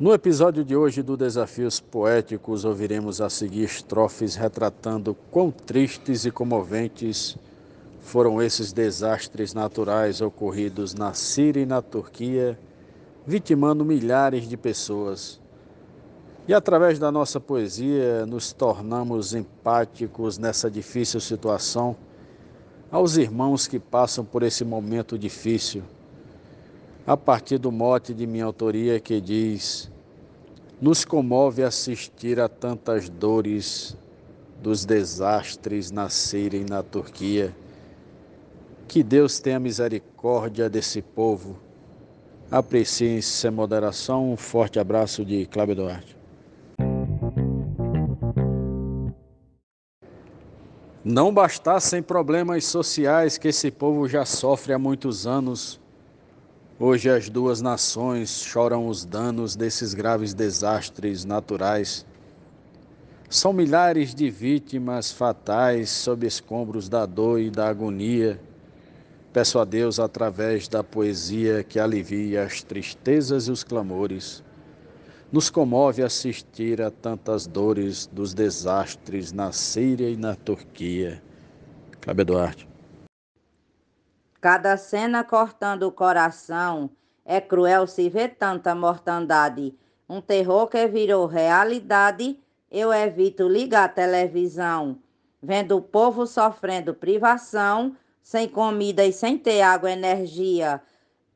No episódio de hoje do Desafios Poéticos, ouviremos a seguir estrofes retratando quão tristes e comoventes foram esses desastres naturais ocorridos na Síria e na Turquia, vitimando milhares de pessoas. E através da nossa poesia, nos tornamos empáticos nessa difícil situação aos irmãos que passam por esse momento difícil. A partir do mote de minha autoria que diz: Nos comove assistir a tantas dores dos desastres na Síria e na Turquia que Deus tenha misericórdia desse povo. Apreciem sem moderação. Um forte abraço de Cláudio Duarte. Não bastassem problemas sociais que esse povo já sofre há muitos anos, hoje as duas nações choram os danos desses graves desastres naturais. São milhares de vítimas fatais sob escombros da dor e da agonia Peço a Deus, através da poesia que alivia as tristezas e os clamores, nos comove assistir a tantas dores dos desastres na Síria e na Turquia. Cláudio Duarte. Cada cena cortando o coração, é cruel se ver tanta mortandade. Um terror que virou realidade, eu evito ligar a televisão. Vendo o povo sofrendo privação, sem comida e sem ter água e energia,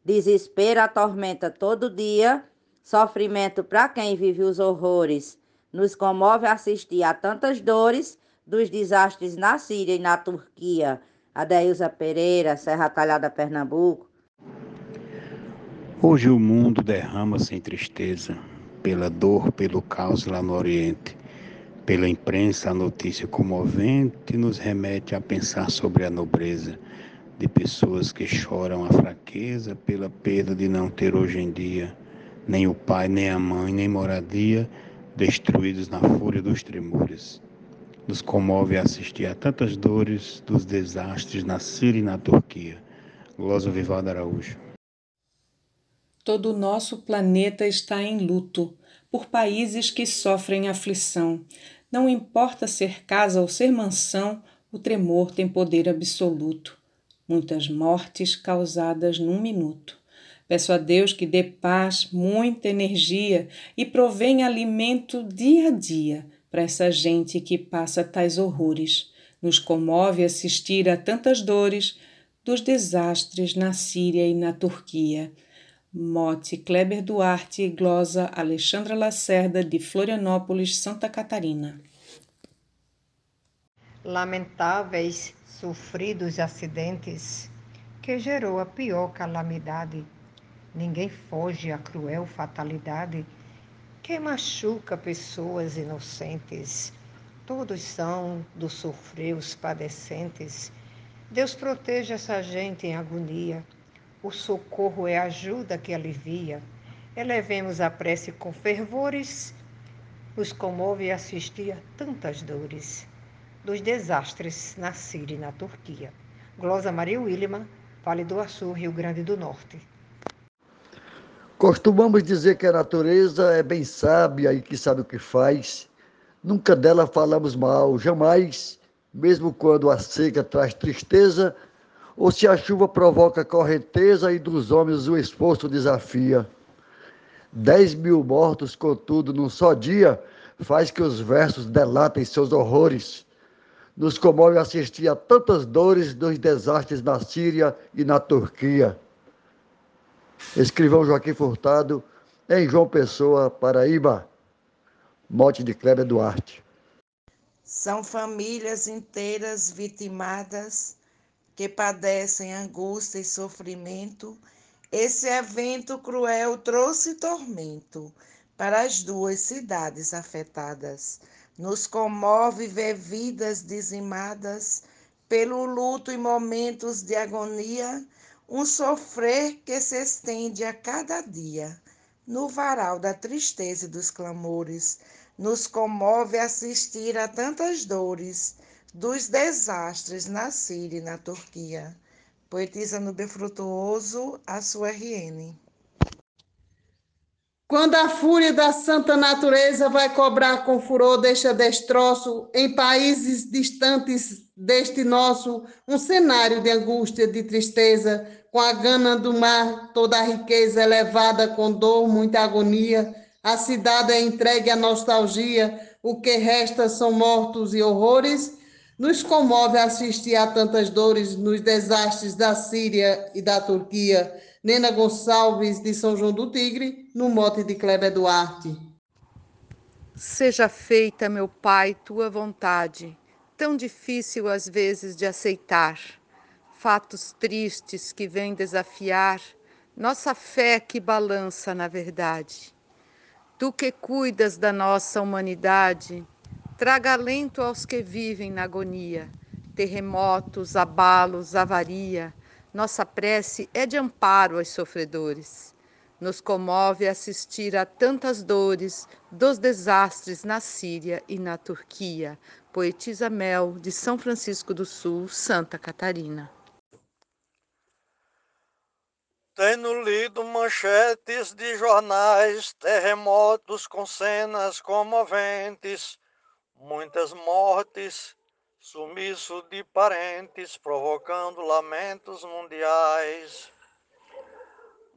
desespero atormenta todo dia, sofrimento para quem vive os horrores. Nos comove assistir a tantas dores dos desastres na Síria e na Turquia. Adeilza Pereira, Serra Talhada, Pernambuco. Hoje o mundo derrama sem tristeza, pela dor, pelo caos lá no Oriente. Pela imprensa, a notícia comovente nos remete a pensar sobre a nobreza de pessoas que choram a fraqueza pela perda de não ter hoje em dia nem o pai, nem a mãe, nem moradia, destruídos na fúria dos tremores. Nos comove assistir a tantas dores dos desastres na Síria e na Turquia. Glória Vivaldo Araújo. Todo o nosso planeta está em luto por países que sofrem aflição. Não importa ser casa ou ser mansão, o tremor tem poder absoluto. Muitas mortes causadas num minuto. Peço a Deus que dê paz, muita energia e provenha alimento dia a dia para essa gente que passa tais horrores. Nos comove assistir a tantas dores dos desastres na Síria e na Turquia. Mote Kleber Duarte glosa Alexandra Lacerda de Florianópolis, Santa Catarina. Lamentáveis, sofridos acidentes que gerou a pior calamidade. Ninguém foge à cruel fatalidade que machuca pessoas inocentes. Todos são do sofrer os padecentes. Deus proteja essa gente em agonia o socorro é a ajuda que alivia. Elevemos a prece com fervores, nos comove assistir a tantas dores dos desastres na Síria e na Turquia. Glosa Maria Williman, Vale do Açu, Rio Grande do Norte. Costumamos dizer que a natureza é bem sábia e que sabe o que faz. Nunca dela falamos mal, jamais, mesmo quando a seca traz tristeza, ou se a chuva provoca correnteza e dos homens o esforço desafia. Dez mil mortos, contudo, num só dia, faz que os versos delatem seus horrores. Nos comove assistir a tantas dores dos desastres na Síria e na Turquia. Escrivão Joaquim Furtado, em João Pessoa, Paraíba. Mote de Kleber Duarte. São famílias inteiras vitimadas que padecem angústia e sofrimento, esse evento cruel trouxe tormento para as duas cidades afetadas. Nos comove ver vidas dizimadas pelo luto e momentos de agonia, um sofrer que se estende a cada dia. No varal da tristeza e dos clamores, nos comove assistir a tantas dores dos desastres na Síria e na Turquia. Poetisa no Befrutuoso, a sua RN. Quando a fúria da santa natureza vai cobrar com furor deste destroço, em países distantes deste nosso, um cenário de angústia, de tristeza, com a gana do mar, toda a riqueza elevada com dor, muita agonia, a cidade é entregue à nostalgia, o que resta são mortos e horrores. Nos comove assistir a tantas dores nos desastres da Síria e da Turquia. Nena Gonçalves, de São João do Tigre, no mote de Kleber Duarte. Seja feita, meu Pai, tua vontade, tão difícil às vezes de aceitar. Fatos tristes que vêm desafiar nossa fé que balança na verdade. Tu que cuidas da nossa humanidade, traga alento aos que vivem na agonia, terremotos, abalos, avaria nossa prece é de amparo aos sofredores. Nos comove assistir a tantas dores dos desastres na Síria e na Turquia. Poetisa Mel, de São Francisco do Sul, Santa Catarina. Tenho lido manchetes de jornais, terremotos com cenas comoventes, muitas mortes sumiço de parentes, provocando lamentos mundiais.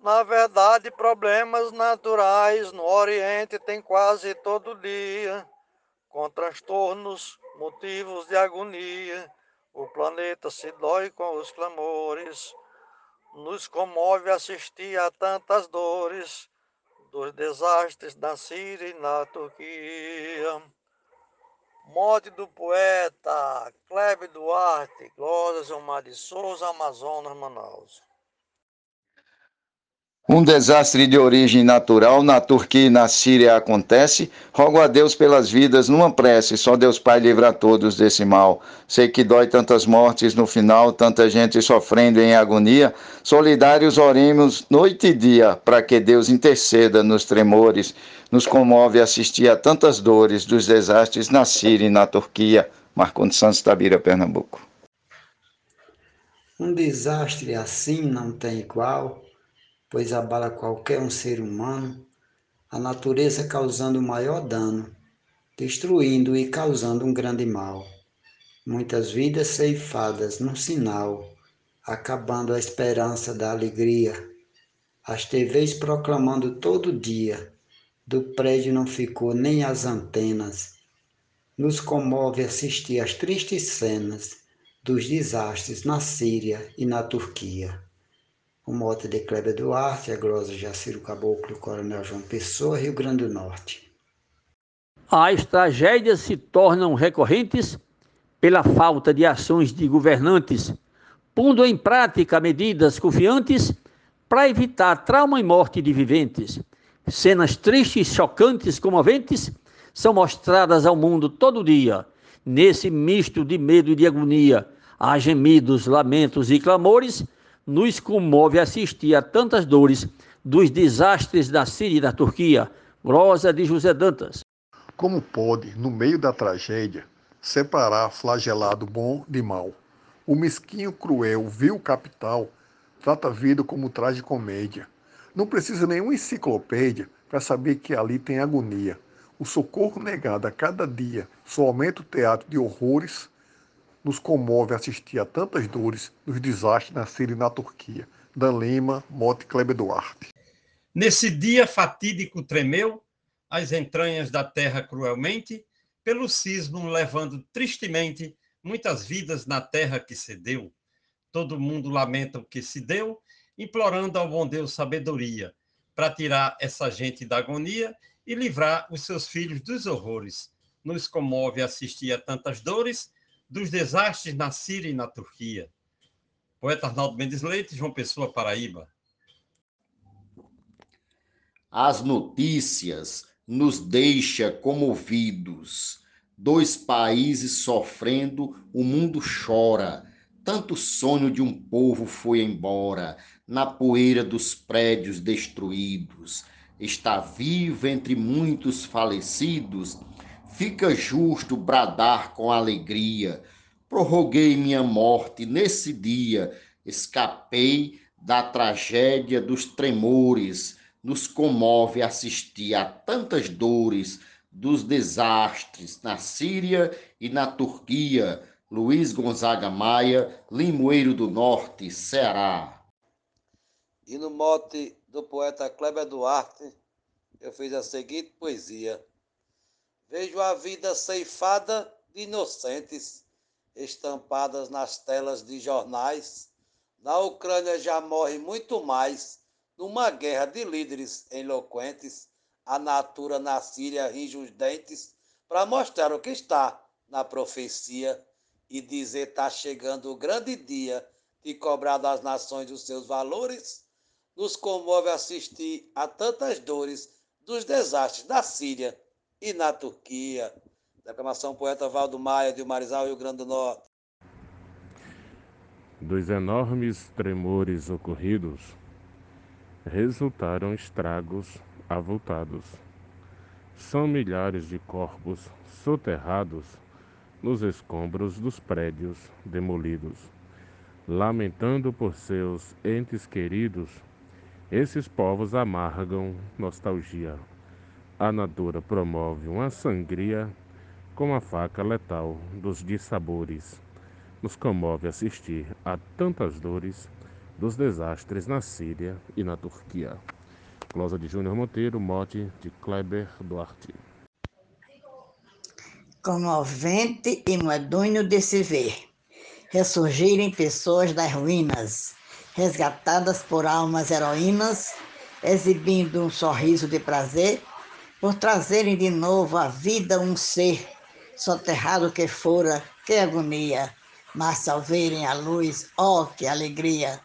Na verdade, problemas naturais no Oriente tem quase todo dia, com transtornos, motivos de agonia. O planeta se dói com os clamores, nos comove assistir a tantas dores dos desastres na Síria e na Turquia. Morte do poeta Kleber Duarte, Glória Zomar de Souza, Amazonas, Manaus. Um desastre de origem natural na Turquia e na Síria acontece. Rogo a Deus pelas vidas numa prece. Só Deus Pai livra a todos desse mal. Sei que dói tantas mortes no final, tanta gente sofrendo em agonia. Solidários oremos noite e dia para que Deus interceda nos tremores. Nos comove assistir a tantas dores dos desastres na Síria e na Turquia. Marcondes Santos Tabira, Pernambuco. Um desastre assim não tem igual pois abala qualquer um ser humano, a natureza causando o maior dano, destruindo e causando um grande mal. Muitas vidas ceifadas num sinal, acabando a esperança da alegria. As TVs proclamando todo dia, do prédio não ficou nem as antenas. Nos comove assistir às tristes cenas dos desastres na Síria e na Turquia o mote de Kleber Duarte, a glosa Jaciro Caboclo, Coronel João Pessoa, Rio Grande do Norte. As tragédias se tornam recorrentes pela falta de ações de governantes, pondo em prática medidas confiantes para evitar trauma e morte de viventes. Cenas tristes, chocantes, comoventes são mostradas ao mundo todo dia. Nesse misto de medo e de agonia, há gemidos, lamentos e clamores nos comove assistir a tantas dores dos desastres da Síria e da Turquia. Glosa de José Dantas. Como pode, no meio da tragédia, separar flagelado bom de mal? O mesquinho, cruel, vil capital trata a vida como comédia. Não precisa nenhuma enciclopédia para saber que ali tem agonia. O socorro negado a cada dia só aumenta o teatro de horrores nos comove assistir a tantas dores dos desastres na Síria e na Turquia. Dan Lima, Mote Kleber Duarte. Nesse dia fatídico tremeu as entranhas da terra cruelmente, pelo sismo levando tristemente muitas vidas na terra que cedeu. Todo mundo lamenta o que se deu, implorando ao bom Deus sabedoria para tirar essa gente da agonia e livrar os seus filhos dos horrores. Nos comove assistir a tantas dores dos desastres na Síria e na Turquia. Poeta Arnaldo Mendes Leite, João Pessoa, Paraíba. As notícias nos deixa comovidos. Dois países sofrendo, o mundo chora. Tanto sonho de um povo foi embora, na poeira dos prédios destruídos. Está vivo entre muitos falecidos Fica justo bradar com alegria. Prorroguei minha morte nesse dia, escapei da tragédia dos tremores, nos comove assistir a tantas dores dos desastres na Síria e na Turquia. Luiz Gonzaga Maia, Limoeiro do Norte, Ceará. E no mote do poeta Kleber Duarte, eu fiz a seguinte poesia: Vejo a vida ceifada de inocentes, estampadas nas telas de jornais. Na Ucrânia já morre muito mais, numa guerra de líderes eloquentes. A natura na Síria ringe os dentes para mostrar o que está na profecia e dizer está chegando o grande dia de cobrar das nações os seus valores. Nos comove assistir a tantas dores dos desastres da Síria e na Turquia. Declamação poeta Valdo Maia, de Marizal, Rio Grande do Norte. Dos enormes tremores ocorridos, resultaram estragos avultados. São milhares de corpos soterrados nos escombros dos prédios demolidos. Lamentando por seus entes queridos, esses povos amargam nostalgia. A Natura promove uma sangria com a faca letal dos dissabores. Nos comove assistir a tantas dores dos desastres na Síria e na Turquia. Closa de Júnior Monteiro, mote de Kleber Duarte. Comovente e medonho de se ver ressurgirem pessoas das ruínas resgatadas por almas heroínas, exibindo um sorriso de prazer, por trazerem de novo à vida um ser, soterrado que fora, que agonia, mas ao verem a luz, ó oh, que alegria!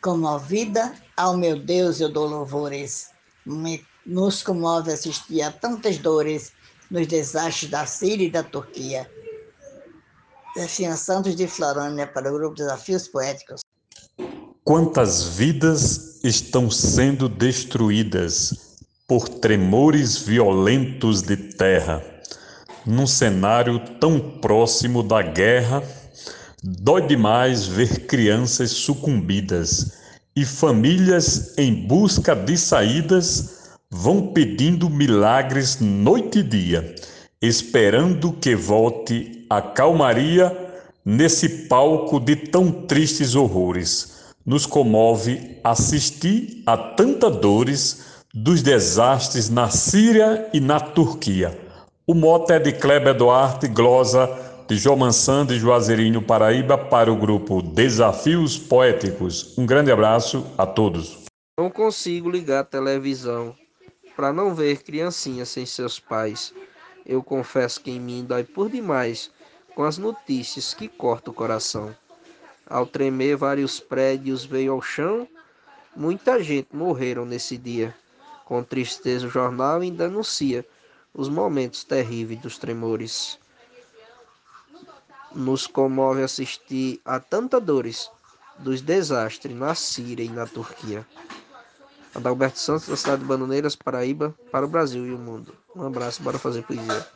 Comovida, ao meu Deus eu dou louvores. Me, nos comove assistir a tantas dores nos desastres da Síria e da Turquia. Zefinha Santos de Florânia para o Grupo Desafios Poéticos. Quantas vidas estão sendo destruídas por tremores violentos de terra, num cenário tão próximo da guerra, dói demais ver crianças sucumbidas e famílias em busca de saídas vão pedindo milagres noite e dia, esperando que volte a calmaria nesse palco de tão tristes horrores. Nos comove assistir a tantas dores dos desastres na Síria e na Turquia. O mote é de Kleber Duarte, glosa de João Mansan de Juazeirinho, Paraíba, para o grupo Desafios Poéticos. Um grande abraço a todos. Não consigo ligar a televisão para não ver criancinhas sem seus pais. Eu confesso que em mim dói por demais com as notícias que cortam o coração. Ao tremer, vários prédios veio ao chão. Muita gente morreram nesse dia. Com tristeza, o jornal ainda anuncia os momentos terríveis dos tremores. Nos comove assistir a tantas dores dos desastres na Síria e na Turquia. Adalberto Santos, da cidade de Bananeiras, Paraíba, para o Brasil e o mundo. Um abraço, bora fazer poesia.